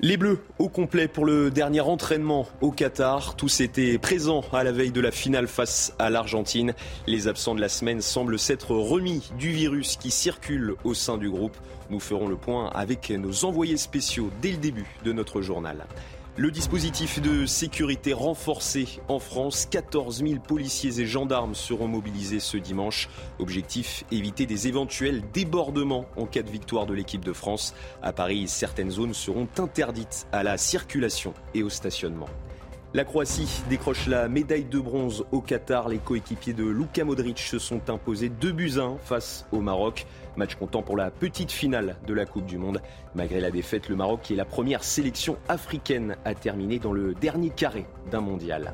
Les Bleus au complet pour le dernier entraînement au Qatar. Tous étaient présents à la veille de la finale face à l'Argentine. Les absents de la semaine semblent s'être remis du virus qui circule au sein du groupe. Nous ferons le point avec nos envoyés spéciaux dès le début de notre journal. Le dispositif de sécurité renforcé en France, 14 000 policiers et gendarmes seront mobilisés ce dimanche. Objectif, éviter des éventuels débordements en cas de victoire de l'équipe de France. À Paris, certaines zones seront interdites à la circulation et au stationnement. La Croatie décroche la médaille de bronze au Qatar. Les coéquipiers de Luka Modric se sont imposés 2 buts 1 face au Maroc. Match comptant pour la petite finale de la Coupe du Monde. Malgré la défaite, le Maroc, qui est la première sélection africaine à terminer dans le dernier carré d'un mondial.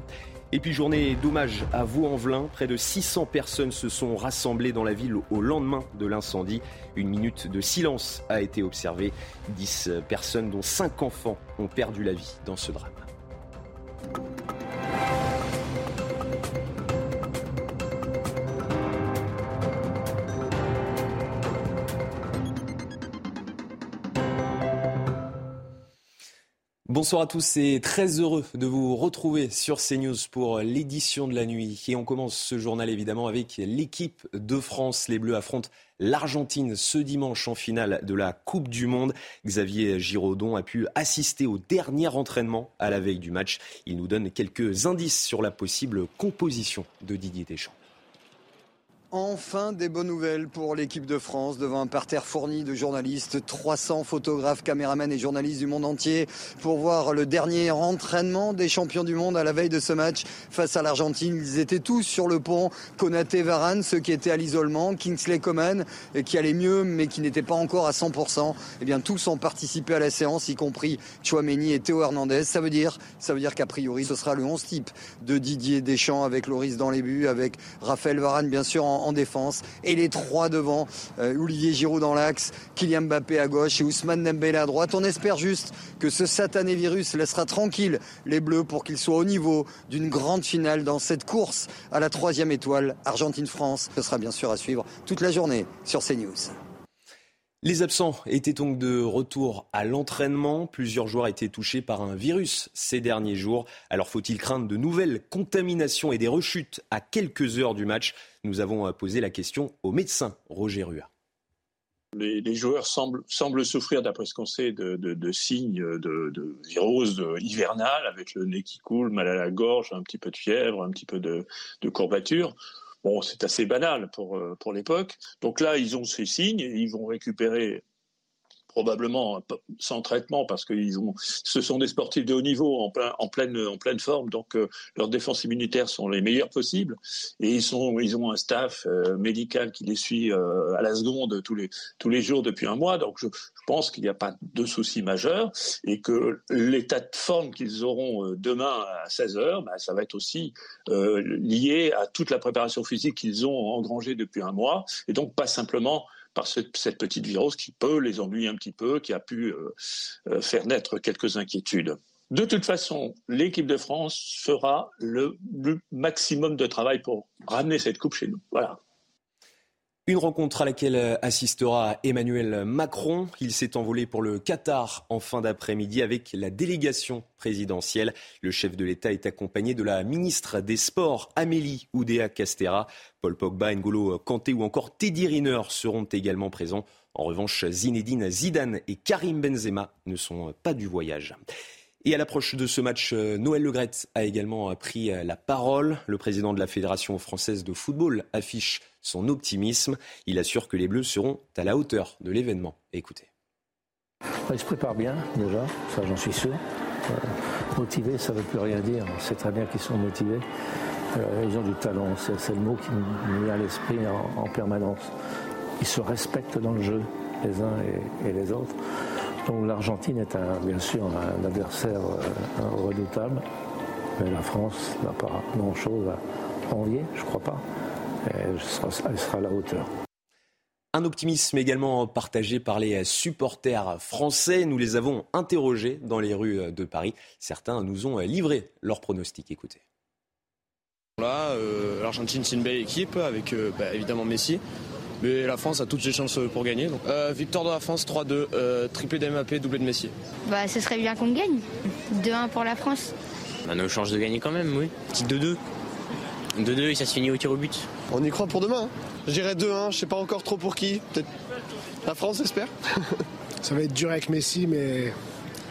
Et puis journée d'hommage à Vaux-en-Velin. Près de 600 personnes se sont rassemblées dans la ville au lendemain de l'incendie. Une minute de silence a été observée. 10 personnes, dont 5 enfants, ont perdu la vie dans ce drame. Thank you. Bonsoir à tous et très heureux de vous retrouver sur CNews pour l'édition de la nuit. Et on commence ce journal évidemment avec l'équipe de France. Les Bleus affrontent l'Argentine ce dimanche en finale de la Coupe du Monde. Xavier Giraudon a pu assister au dernier entraînement à la veille du match. Il nous donne quelques indices sur la possible composition de Didier Deschamps. Enfin des bonnes nouvelles pour l'équipe de France devant un parterre fourni de journalistes, 300 photographes, caméramans et journalistes du monde entier pour voir le dernier entraînement des champions du monde à la veille de ce match face à l'Argentine. Ils étaient tous sur le pont, Konaté, Varane, ceux qui étaient à l'isolement, Kingsley Coman qui allait mieux mais qui n'était pas encore à 100%. Eh bien tous ont participé à la séance, y compris Chouameni et Théo Hernandez. Ça veut dire, ça veut dire qu'a priori ce sera le 11 type de Didier Deschamps avec Loris dans les buts, avec Raphaël Varane bien sûr en en défense. Et les trois devant, euh, Olivier Giroud dans l'axe, Kylian Mbappé à gauche et Ousmane Dembélé à droite. On espère juste que ce satané virus laissera tranquille les Bleus pour qu'ils soient au niveau d'une grande finale dans cette course à la troisième étoile Argentine-France. Ce sera bien sûr à suivre toute la journée sur CNews. Les absents étaient donc de retour à l'entraînement. Plusieurs joueurs étaient touchés par un virus ces derniers jours. Alors faut-il craindre de nouvelles contaminations et des rechutes à quelques heures du match? Nous avons posé la question au médecin Roger Rua. Les, joueurs semblent, souffrir, d'après ce qu'on sait, de, signes de, de virose hivernale, avec le nez qui coule, mal à la gorge, un petit peu de fièvre, un petit peu de, courbature. Bon, c'est assez banal pour, euh, pour l'époque. Donc là, ils ont ces signes ils vont récupérer probablement sans traitement parce que ont, ce sont des sportifs de haut niveau en, plein, en, pleine, forme, donc euh, leurs défenses immunitaires sont les meilleures possibles. Et ils, ont un staff euh, médical qui les suit à la seconde tous les, jours depuis un mois, donc je, pense qu'il n'y a pas de souci majeur et que l'état de forme qu'ils auront euh, demain à 16h, bah, ça va être aussi euh, lié à toute la préparation physique qu'ils ont engrangée depuis un mois et donc pas simplement par cette, petite virus qui peut les ennuyer un petit peu, qui a pu euh, faire naître quelques inquiétudes. De toute façon, l'équipe de France fera le, le, maximum de travail pour ramener cette coupe chez nous. Voilà. Une rencontre à laquelle euh, assistera Emmanuel Macron. Il s'est envolé pour le Qatar en fin d'après-midi avec la délégation présidentielle. Le chef de l'État est accompagné de la ministre des Sports, Amélie Oudéa Castera. Paul Pogba, N'Golo Kanté ou encore Teddy Riner seront également présents. En revanche, Zinedine Zidane et Karim Benzema ne sont pas du voyage. Et à l'approche de ce match, euh, Noël Legrette a également euh, pris la parole. Le président de la Fédération française de football affiche son optimisme. Il assure que les Bleus seront à la hauteur de l'événement. Écoutez. Ils se préparent bien déjà, ça j'en suis sûr. Euh, motivés, ça ne veut plus rien dire. On sait très bien qu'ils sont motivés. Euh, ils ont du talent, c'est le mot qui me vient à l'esprit en, permanence. Ils se respectent dans le jeu, les uns et, les autres. Donc l'Argentine est bien sûr un adversaire euh, redoutable, mais la France n'a pas grand-chose à envier, je crois pas elle sera, à la hauteur. Un optimisme également partagé par les supporters français. Nous les avons interrogés dans les rues de Paris. Certains nous ont livré leurs pronostics. Écoutez. Là, euh, l'Argentine, c'est une belle équipe avec euh, bah, évidemment Messi. Mais la France a toutes ses chances pour gagner. Euh, victoire de la France 3-2, triplé d'MAP, doublé de Messi. Bah, ce serait bien qu'on gagne. 2-1 pour la France. On a nos chances de gagner quand même, oui. Petit 2-2. 2-2 et ça se finit au tir au but. On y croit pour demain. Hein. Je dirais 2-1, je sais pas encore trop pour qui. Peut-être la France, j'espère. ça va être dur avec Messi, mais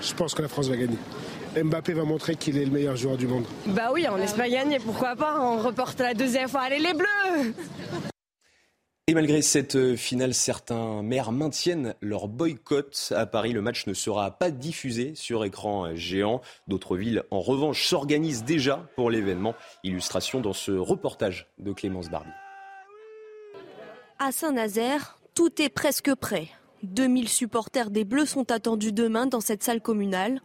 je pense que la France va gagner. Mbappé va montrer qu'il est le meilleur joueur du monde. Bah oui, on espère gagner, pourquoi pas On reporte la deuxième fois. Allez les Bleus et malgré cette finale, certains maires maintiennent leur boycott. À Paris, le match ne sera pas diffusé sur écran géant. D'autres villes, en revanche, s'organisent déjà pour l'événement. Illustration dans ce reportage de Clémence Barbie. À Saint-Nazaire, tout est presque prêt. 2000 supporters des Bleus sont attendus demain dans cette salle communale.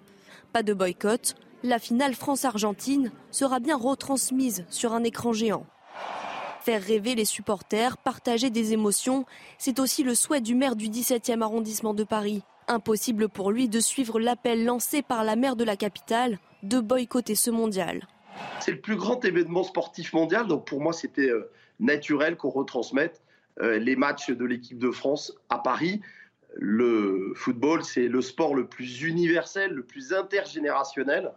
Pas de boycott, la finale France-Argentine sera bien retransmise sur un écran géant. Faire rêver les supporters, partager des émotions, c'est aussi le souhait du maire du 17e arrondissement de Paris. Impossible pour lui de suivre l'appel lancé par la maire de la capitale de boycotter ce mondial. C'est le plus grand événement sportif mondial, donc pour moi c'était euh, naturel qu'on retransmette euh, les matchs de l'équipe de France à Paris le football, c'est le sport le plus universel, le plus intergénérationnel.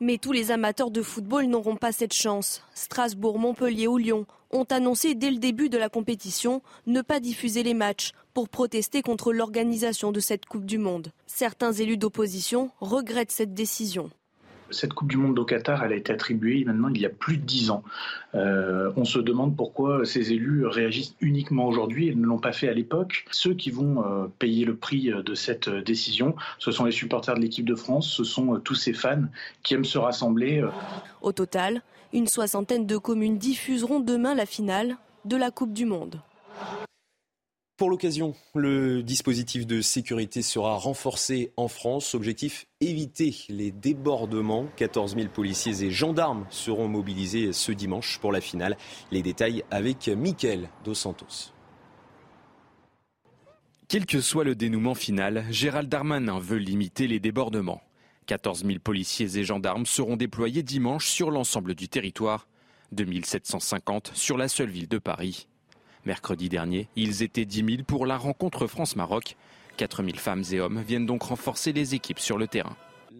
Mais tous les amateurs de football n'auront pas cette chance. Strasbourg, Montpellier ou Lyon ont annoncé dès le début de la compétition ne pas diffuser les matchs pour protester contre l'organisation de cette Coupe du Monde. Certains élus d'opposition regrettent cette décision cette Coupe du Monde au Qatar, elle a été attribuée maintenant il y a plus de dix ans. Euh, on se demande pourquoi ces élus réagissent uniquement aujourd'hui et ne l'ont pas fait à l'époque. Ceux qui vont euh, payer le prix de cette décision, ce sont les supporters de l'équipe de France, ce sont euh, tous ces fans qui aiment se rassembler. Au total, une soixantaine de communes diffuseront demain la finale de la Coupe du Monde. Pour l'occasion, le dispositif de sécurité sera renforcé en France. Objectif éviter les débordements. 14 000 policiers et gendarmes seront mobilisés ce dimanche pour la finale. Les détails avec Mickaël Dos Santos. Quel que soit le dénouement final, Gérald Darmanin veut limiter les débordements. 14 000 policiers et gendarmes seront déployés dimanche sur l'ensemble du territoire, 2750 sur la seule ville de Paris. Mercredi dernier, ils étaient 10 000 pour la rencontre France-Maroc. 4 000 femmes et hommes viennent donc renforcer les équipes sur le terrain.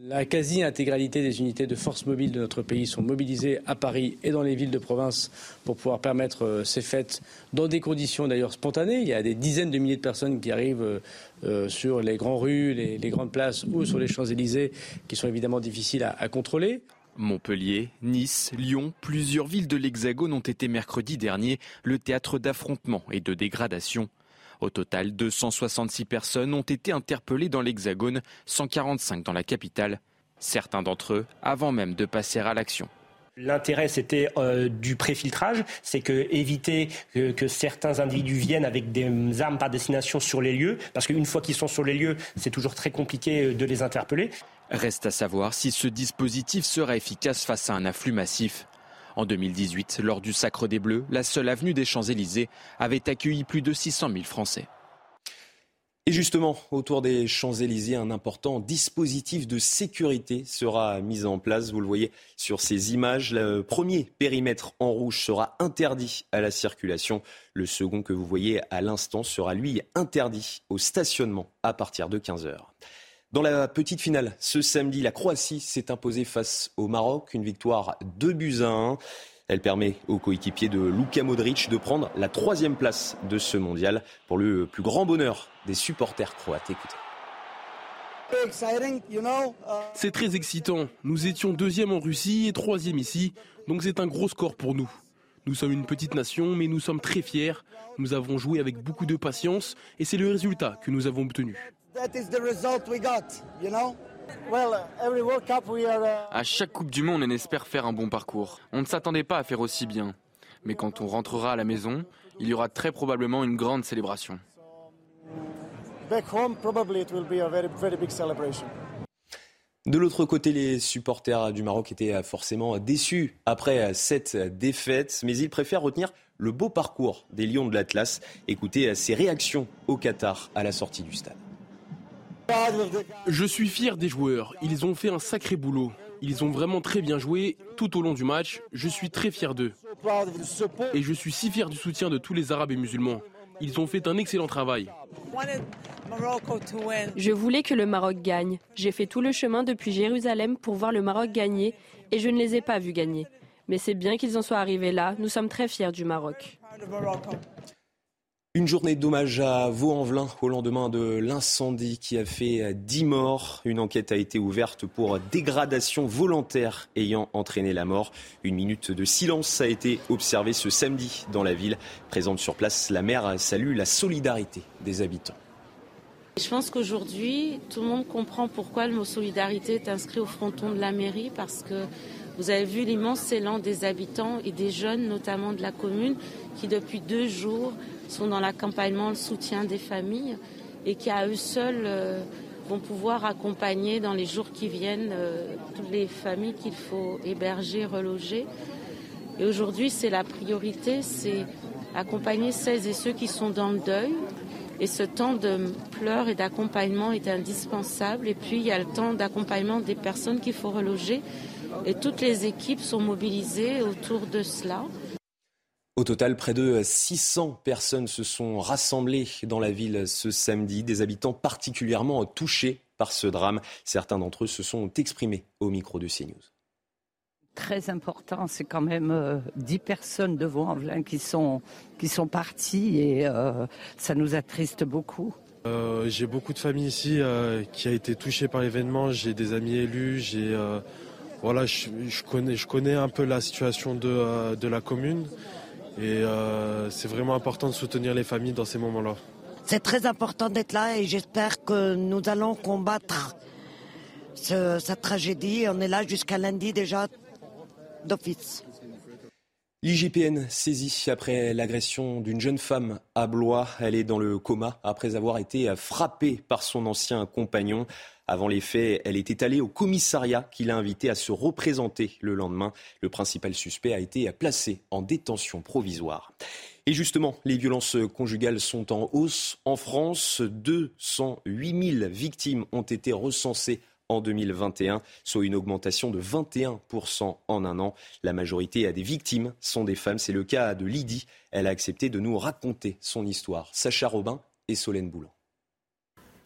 La quasi-intégralité des unités de force mobile de notre pays sont mobilisées à Paris et dans les villes de province pour pouvoir permettre euh, ces fêtes dans des conditions d'ailleurs spontanées. Il y a des dizaines de milliers de personnes qui arrivent euh, euh, sur les grandes rues, les, grandes places ou sur les Champs-Élysées qui sont évidemment difficiles à contrôler. Montpellier, Nice, Lyon, plusieurs villes de l'Hexagone ont été mercredi dernier le théâtre d'affrontements et de dégradations. Au total, 266 personnes ont été interpellées dans l'Hexagone, 145 dans la capitale, certains d'entre eux avant même de passer à l'action. L'intérêt, c'était euh, du préfiltrage, c'est que éviter que, certains individus viennent avec des armes par destination sur les lieux, parce qu'une fois qu'ils sont sur les lieux, c'est toujours très compliqué euh, de les interpeller. Reste à savoir si ce dispositif sera efficace face à un afflux massif. En 2018, lors du Sacre des Bleus, la seule avenue des Champs-Élysées avait accueilli plus de 600 000 Français. Et justement, autour des Champs-Élysées, un important dispositif de sécurité sera mis en place. Vous le voyez sur ces images. Le premier périmètre en rouge sera interdit à la circulation. Le second que vous voyez à l'instant sera, lui, interdit au stationnement à partir de 15 heures. Dans la petite finale, ce samedi, la Croatie s'est imposée face au Maroc. Une victoire 2 buts à 1. Elle permet aux coéquipiers de Luka Modric de prendre la troisième place de ce mondial pour le plus grand bonheur des supporters croates. Écoutez. C'est très excitant. Nous étions deuxième en Russie et troisième ici, donc c'est un gros score pour nous. Nous sommes une petite nation, mais nous sommes très fiers. Nous avons joué avec beaucoup de patience et c'est le résultat que nous avons obtenu. À chaque Coupe du Monde, on espère faire un bon parcours. On ne s'attendait pas à faire aussi bien. Mais quand on rentrera à la maison, il y aura très probablement une grande célébration. De l'autre côté, les supporters du Maroc étaient forcément déçus après cette défaite, mais ils préfèrent retenir le beau parcours des Lions de l'Atlas. Écoutez ses réactions au Qatar à la sortie du stade. Je suis fier des joueurs. Ils ont fait un sacré boulot. Ils ont vraiment très bien joué tout au long du match. Je suis très fier d'eux. Et je suis si fier du soutien de tous les Arabes et musulmans. Ils ont fait un excellent travail. Je voulais que le Maroc gagne. J'ai fait tout le chemin depuis Jérusalem pour voir le Maroc gagner et je ne les ai pas vus gagner. Mais c'est bien qu'ils en soient arrivés là. Nous sommes très fiers du Maroc. Une journée d'hommage à Vaux-en-Velin au lendemain de l'incendie qui a fait 10 morts. Une enquête a été ouverte pour dégradation volontaire ayant entraîné la mort. Une minute de silence a été observée ce samedi dans la ville. Présente sur place, la maire salue la solidarité des habitants. Je pense qu'aujourd'hui, tout le monde comprend pourquoi le mot solidarité est inscrit au fronton de la mairie parce que vous avez vu l'immense élan des habitants et des jeunes, notamment de la commune, qui depuis deux jours sont dans l'accompagnement, le soutien des familles et qui à eux seuls euh, vont pouvoir accompagner dans les jours qui viennent euh, toutes les familles qu'il faut héberger, reloger. Et aujourd'hui, c'est la priorité, c'est accompagner celles et ceux qui sont dans le deuil. Et ce temps de pleurs et d'accompagnement est indispensable. Et puis, il y a le temps d'accompagnement des personnes qu'il faut reloger. Et toutes les équipes sont mobilisées autour de cela. Au total, près de 600 personnes se sont rassemblées dans la ville ce samedi, des habitants particulièrement touchés par ce drame. Certains d'entre eux se sont exprimés au micro de CNews. Très important, c'est quand même 10 euh, personnes de Vaux-en-Velin qui sont, qui sont parties et euh, ça nous attriste beaucoup. Euh, j'ai beaucoup de familles ici qui a été touchée par l'événement. J'ai des amis élus. J'ai voilà, je, connais, je connais un peu la situation de, de la commune. Et euh, c'est vraiment important de soutenir les familles dans ces moments-là. C'est très important d'être là et j'espère que nous allons combattre cette tragédie. On est là jusqu'à lundi déjà d'office. L'IGPN saisie après l'agression d'une jeune femme à Blois. Elle est dans le coma après avoir été frappée par son ancien compagnon. Avant les faits, elle était allée au commissariat qui l'a invitée à se représenter le lendemain. Le principal suspect a été placé en détention provisoire. Et justement, les violences conjugales sont en hausse en France. 208 000 victimes ont été recensées en 2021, soit une augmentation de 21% en un an. La majorité des victimes sont des femmes. C'est le cas de Lydie. Elle a accepté de nous raconter son histoire. Sacha Robin et Solène Boulan.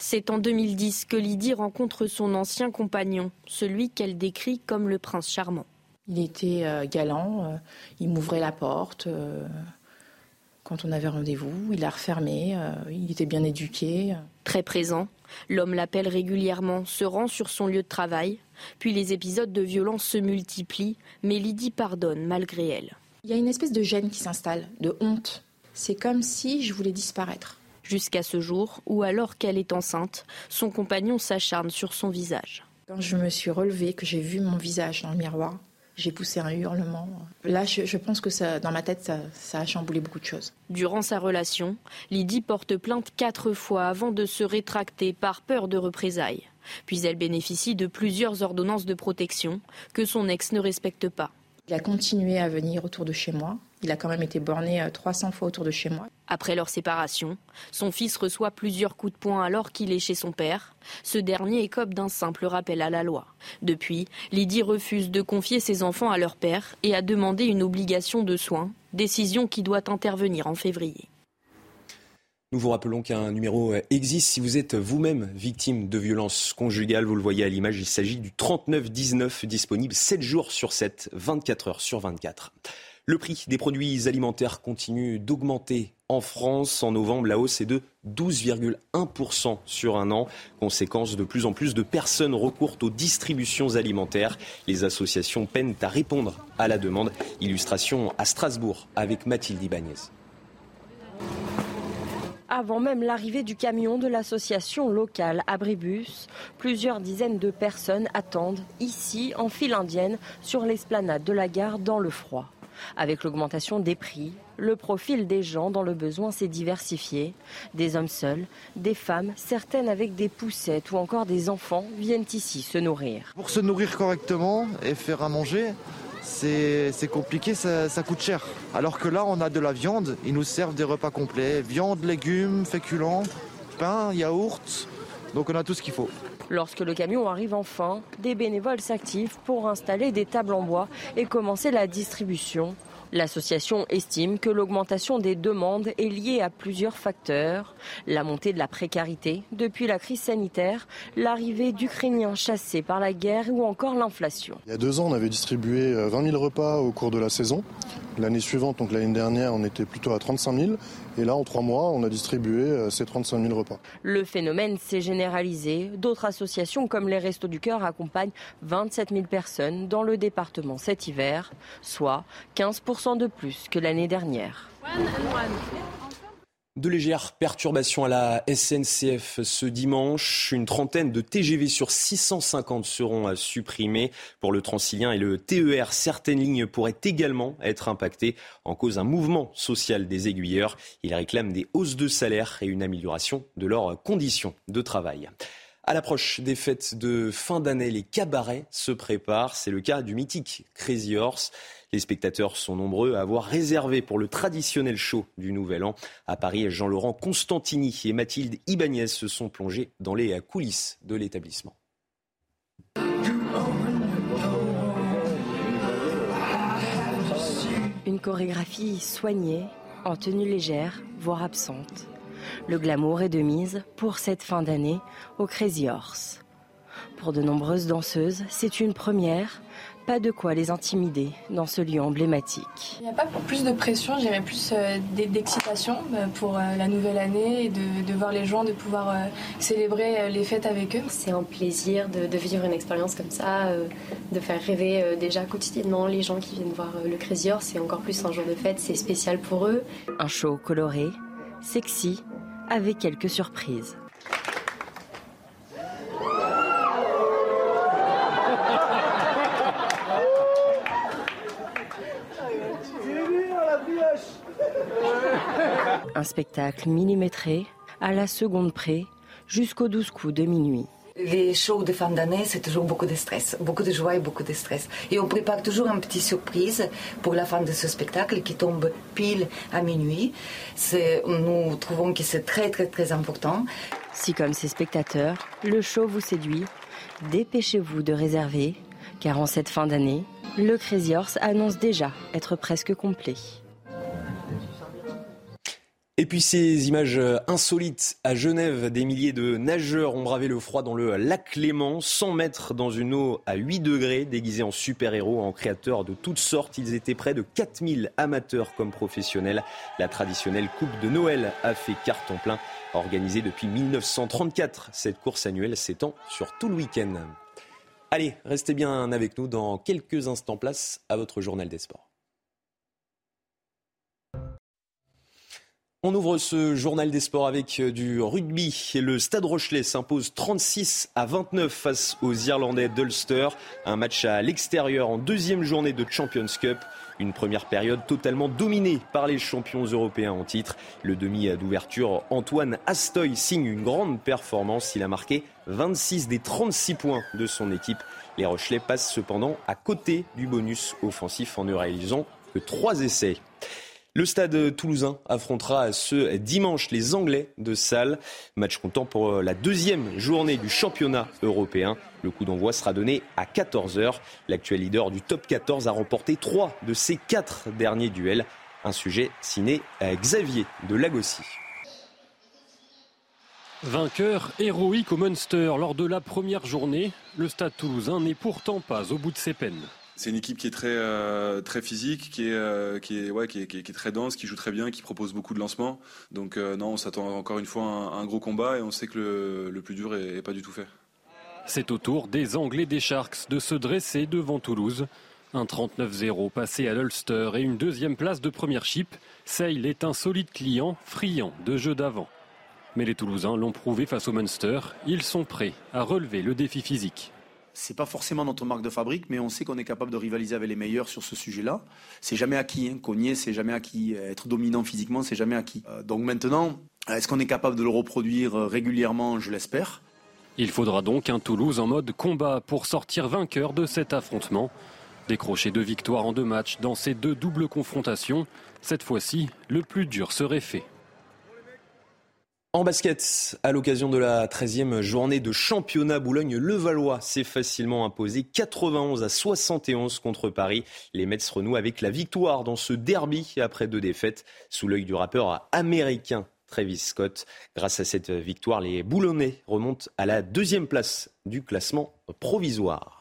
C'est en 2010 que Lydie rencontre son ancien compagnon, celui qu'elle décrit comme le prince charmant. Il était euh, galant, euh, il m'ouvrait la porte euh, quand on avait rendez-vous, il la refermé, il était bien éduqué. Très présent, l'homme l'appelle régulièrement, se rend sur son lieu de travail, puis les épisodes de violence se multiplient, mais Lydie pardonne malgré elle. Il y a une espèce de gêne qui s'installe, de honte. C'est comme si je voulais disparaître jusqu'à ce jour où, alors qu'elle est enceinte, son compagnon s'acharne sur son visage. Quand je me suis relevée, que j'ai vu mon visage dans le miroir, j'ai poussé un hurlement. Là, je, pense que ça, dans ma tête, ça, ça, a chamboulé beaucoup de choses. Durant sa relation, Lydie porte plainte quatre fois avant de se rétracter par peur de représailles. Puis elle bénéficie de plusieurs ordonnances de protection que son ex ne respecte pas. Il a continué à venir autour de chez moi. Il a quand même été borné 300 euh, fois autour de chez moi. Après leur séparation, son fils reçoit plusieurs coups de poing alors qu'il est chez son père. Ce dernier écope d'un simple rappel à la loi. Depuis, Lydie refuse de confier ses enfants à leur père et a demandé une obligation de soins, décision qui doit intervenir en février. Nous vous rappelons qu'un numéro existe si vous êtes vous-même victime de violences conjugales. Vous le voyez à l'image, il s'agit du 3919 disponible 7 jours sur 7, 24 heures sur 24. Le prix des produits alimentaires continue d'augmenter en France. En novembre, la hausse est de 12,1% sur un an. Conséquence, de plus en plus de personnes recourent aux distributions alimentaires. Les associations peinent à répondre à la demande. Illustration à Strasbourg avec Mathilde Ibanez. Avant même l'arrivée du camion de l'association locale Abribus, plusieurs dizaines de personnes attendent ici, en file indienne, sur l'esplanade de la gare dans le froid. Avec l'augmentation des prix, le profil des gens dans le besoin s'est diversifié. Des hommes seuls, des femmes, certaines avec des poussettes ou encore des enfants viennent ici se nourrir. Pour se nourrir correctement et faire à manger, c'est compliqué, ça, coûte cher. Alors que là, on a de la viande, ils nous servent des repas complets, viande, légumes, féculents, pain, yaourt, donc on a tout ce qu'il faut. Lorsque le camion arrive enfin, des bénévoles s'activent pour installer des tables en bois et commencer la distribution. L'association estime que l'augmentation des demandes est liée à plusieurs facteurs. La montée de la précarité depuis la crise sanitaire, l'arrivée d'Ukrainiens chassés par la guerre ou encore l'inflation. Il y a deux ans, on avait distribué 20 euh, 000 repas au cours de la saison. L'année suivante, donc l'année dernière, on était plutôt à 35 000. Et là, en trois mois, on a distribué euh, ces 35 000 repas. Le phénomène s'est généralisé. D'autres associations comme les Restos du Cœur accompagnent 27 000 personnes dans le département cet hiver, soit 15% de plus que l'année dernière. De légères perturbations à la SNCF ce dimanche. Une trentaine de TGV sur 650 seront supprimés pour le Transilien et le TER. Certaines lignes pourraient également être impactées en cause d'un mouvement social des aiguilleurs. Ils réclament des hausses de salaire et une amélioration de leurs conditions de travail. À l'approche des fêtes de fin d'année, les cabarets se préparent. C'est le cas du mythique Crazy Horse. Les spectateurs sont nombreux à avoir réservé pour le traditionnel show du Nouvel An. À Paris, Jean-Laurent Constantini et Mathilde Ibanez se sont plongés dans les coulisses de l'établissement. Une chorégraphie soignée, en tenue légère, voire absente. Le glamour est de mise pour cette fin d'année au Crazy Horse. Pour de nombreuses danseuses, c'est une première, pas de quoi les intimider dans ce lieu emblématique. Il n'y a pas plus de pression, j'irais plus euh, d'excitation euh, pour euh, la nouvelle année et de, voir les gens, de pouvoir célébrer les fêtes avec eux. C'est un plaisir de, vivre une expérience comme ça, de faire rêver déjà quotidiennement les gens qui viennent voir le Crazy Horse. C'est encore plus un jour de fête, c'est spécial pour eux. Un show coloré, sexy, avec quelques surprises. Un spectacle millimétré, à la seconde près, jusqu'au 12 coups de minuit. Les shows de fin d'année, c'est toujours beaucoup de stress, beaucoup de joie et beaucoup de stress. Et on prépare toujours une petite surprise pour la fin de ce spectacle qui tombe pile à minuit. Nous trouvons que c'est très très très important. Si comme ces spectateurs, le show vous séduit, dépêchez-vous de réserver, car en cette fin d'année, le Crazy Horse annonce déjà être presque complet. Et puis ces images insolites à Genève, des milliers de nageurs ont bravé le froid dans le lac Léman, 100 mètres dans une eau à 8 degrés, déguisés en super-héros, en créateurs de toutes sortes. Ils étaient près de 4000 amateurs comme professionnels. La traditionnelle Coupe de Noël a fait carton plein. Organisée depuis 1934, cette course annuelle s'étend sur tout le week-end. Allez, restez bien avec nous dans quelques instants. Place à votre journal des sports. On ouvre ce journal des sports avec euh, du rugby. Le Stade Rochelet s'impose 36 à 29 face aux Irlandais d'Ulster. Un match à l'extérieur en deuxième journée de Champions Cup. Une première période totalement dominée par les champions européens en titre. Le demi d'ouverture Antoine Astoy signe une grande performance. Il a marqué 26 des 36 points de son équipe. Les Rochelais passent cependant à côté du bonus offensif en ne réalisant que trois essais. Le stade toulousain affrontera ce dimanche les Anglais de Salle. Match comptant pour la deuxième journée du championnat européen. Le coup d'envoi sera donné à 14h. L'actuel leader du top 14 a remporté trois de ses quatre derniers duels. Un sujet signé à Xavier de Lagossi. Vainqueur héroïque au Munster lors de la première journée, le stade toulousain n'est pourtant pas au bout de ses peines. C'est une équipe qui est très, euh, physique, qui est, euh, qui, qui, est, très dense, qui joue très bien, qui propose beaucoup de lancements. Donc euh, non, on s'attend encore une fois à un, gros combat et on sait que le, plus dur est, pas du tout fait. C'est au tour des Anglais des Sharks de se dresser devant Toulouse. Un 39-0 passé à l'Ulster et une deuxième place de première chip. Sale est un solide client, friand de jeu d'avant. Mais les Toulousains l'ont prouvé face au Munster. Ils sont prêts à relever le défi physique c'est pas forcément notre marque de fabrique, mais on sait qu'on est capable de rivaliser avec les meilleurs sur ce sujet-là. C'est jamais acquis. Hein. Cogner, c'est jamais acquis. Être dominant physiquement, c'est jamais acquis. Euh, donc maintenant, est-ce qu'on est capable de le reproduire euh, régulièrement? Je l'espère. Il faudra donc un Toulouse en mode combat pour sortir vainqueur de cet affrontement. décroché deux victoires en deux matchs dans ces deux doubles confrontations. Cette fois-ci, le plus dur serait fait. En basket, à l'occasion de la 13e journée de championnat, Boulogne-Levallois s'est facilement imposé 91 à 71 contre Paris. Les Mets renouent avec la victoire dans ce derby après deux défaites sous l'œil du rappeur américain Travis Scott. Grâce à cette victoire, les Boulonnais remontent à la deuxième place du classement provisoire.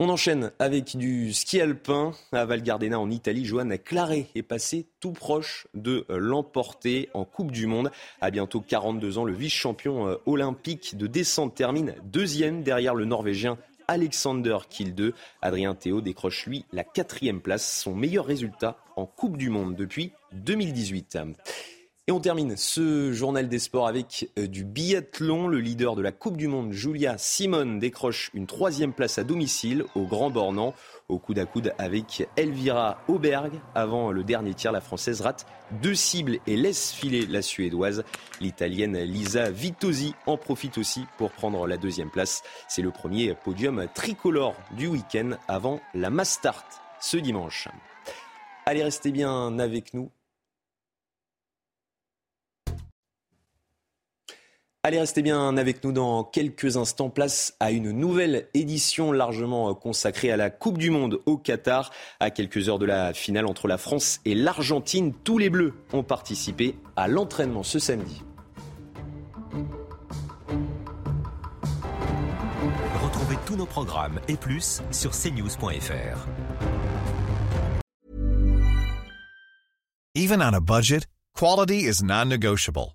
On enchaîne avec du ski alpin à Val Gardena en Italie. Johan Claré est passé tout proche de l'emporter en Coupe du Monde. À bientôt 42 ans, le vice-champion euh, olympique de descente termine deuxième derrière le Norvégien Alexander Kilde. Adrien Théo décroche lui la quatrième place, son meilleur résultat en Coupe du Monde depuis 2018. Et on termine ce journal des sports avec euh, du biathlon. Le leader de la Coupe du Monde, Julia Simone, décroche une troisième place à domicile au Grand Bornand, au coude à coude avec Elvira Auberg. Avant le dernier tir, la Française rate deux cibles et laisse filer la Suédoise. L'Italienne Lisa Vittosi en profite aussi pour prendre la deuxième place. C'est le premier podium tricolore du week-end avant la Mastart ce dimanche. Allez, restez bien avec nous. Allez, restez bien avec nous dans quelques instants. Place à une nouvelle édition largement consacrée à la Coupe du Monde au Qatar. À quelques heures de la finale entre la France et l'Argentine, tous les Bleus ont participé à l'entraînement ce samedi. Retrouvez tous nos programmes et plus sur cnews.fr. Even on a budget, quality is non-negotiable.